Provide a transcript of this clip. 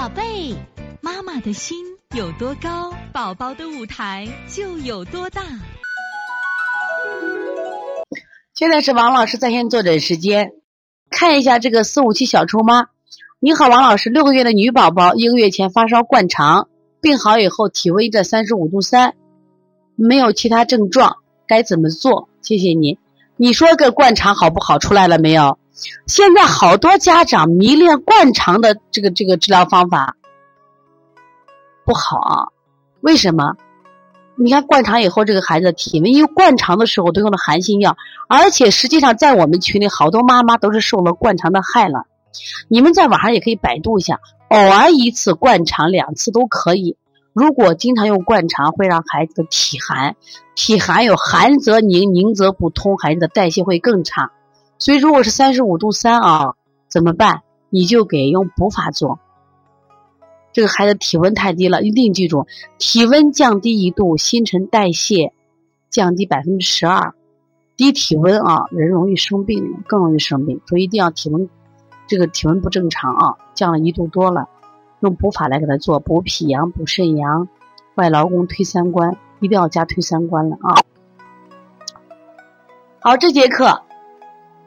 宝贝，妈妈的心有多高，宝宝的舞台就有多大。现在是王老师在线坐诊时间，看一下这个四五七小抽妈。你好，王老师，六个月的女宝宝，一个月前发烧灌肠，病好以后体温在三十五度三，没有其他症状，该怎么做？谢谢你。你说个灌肠好不好？出来了没有？现在好多家长迷恋灌肠的这个这个治疗方法，不好啊？为什么？你看灌肠以后，这个孩子的体温，因为灌肠的时候都用的寒性药，而且实际上在我们群里好多妈妈都是受了灌肠的害了。你们在网上也可以百度一下，偶尔一次灌肠，两次都可以。如果经常用灌肠，会让孩子的体寒，体寒有寒则凝，凝则不通，孩子的代谢会更差。所以，如果是三十五度三啊，怎么办？你就给用补法做。这个孩子体温太低了，一定记住，体温降低一度，新陈代谢降低百分之十二。低体温啊，人容易生病，更容易生病。所以一定要体温，这个体温不正常啊，降了一度多了，用补法来给他做，补脾阳、补肾阳、外劳宫、推三关，一定要加推三关了啊。好，这节课。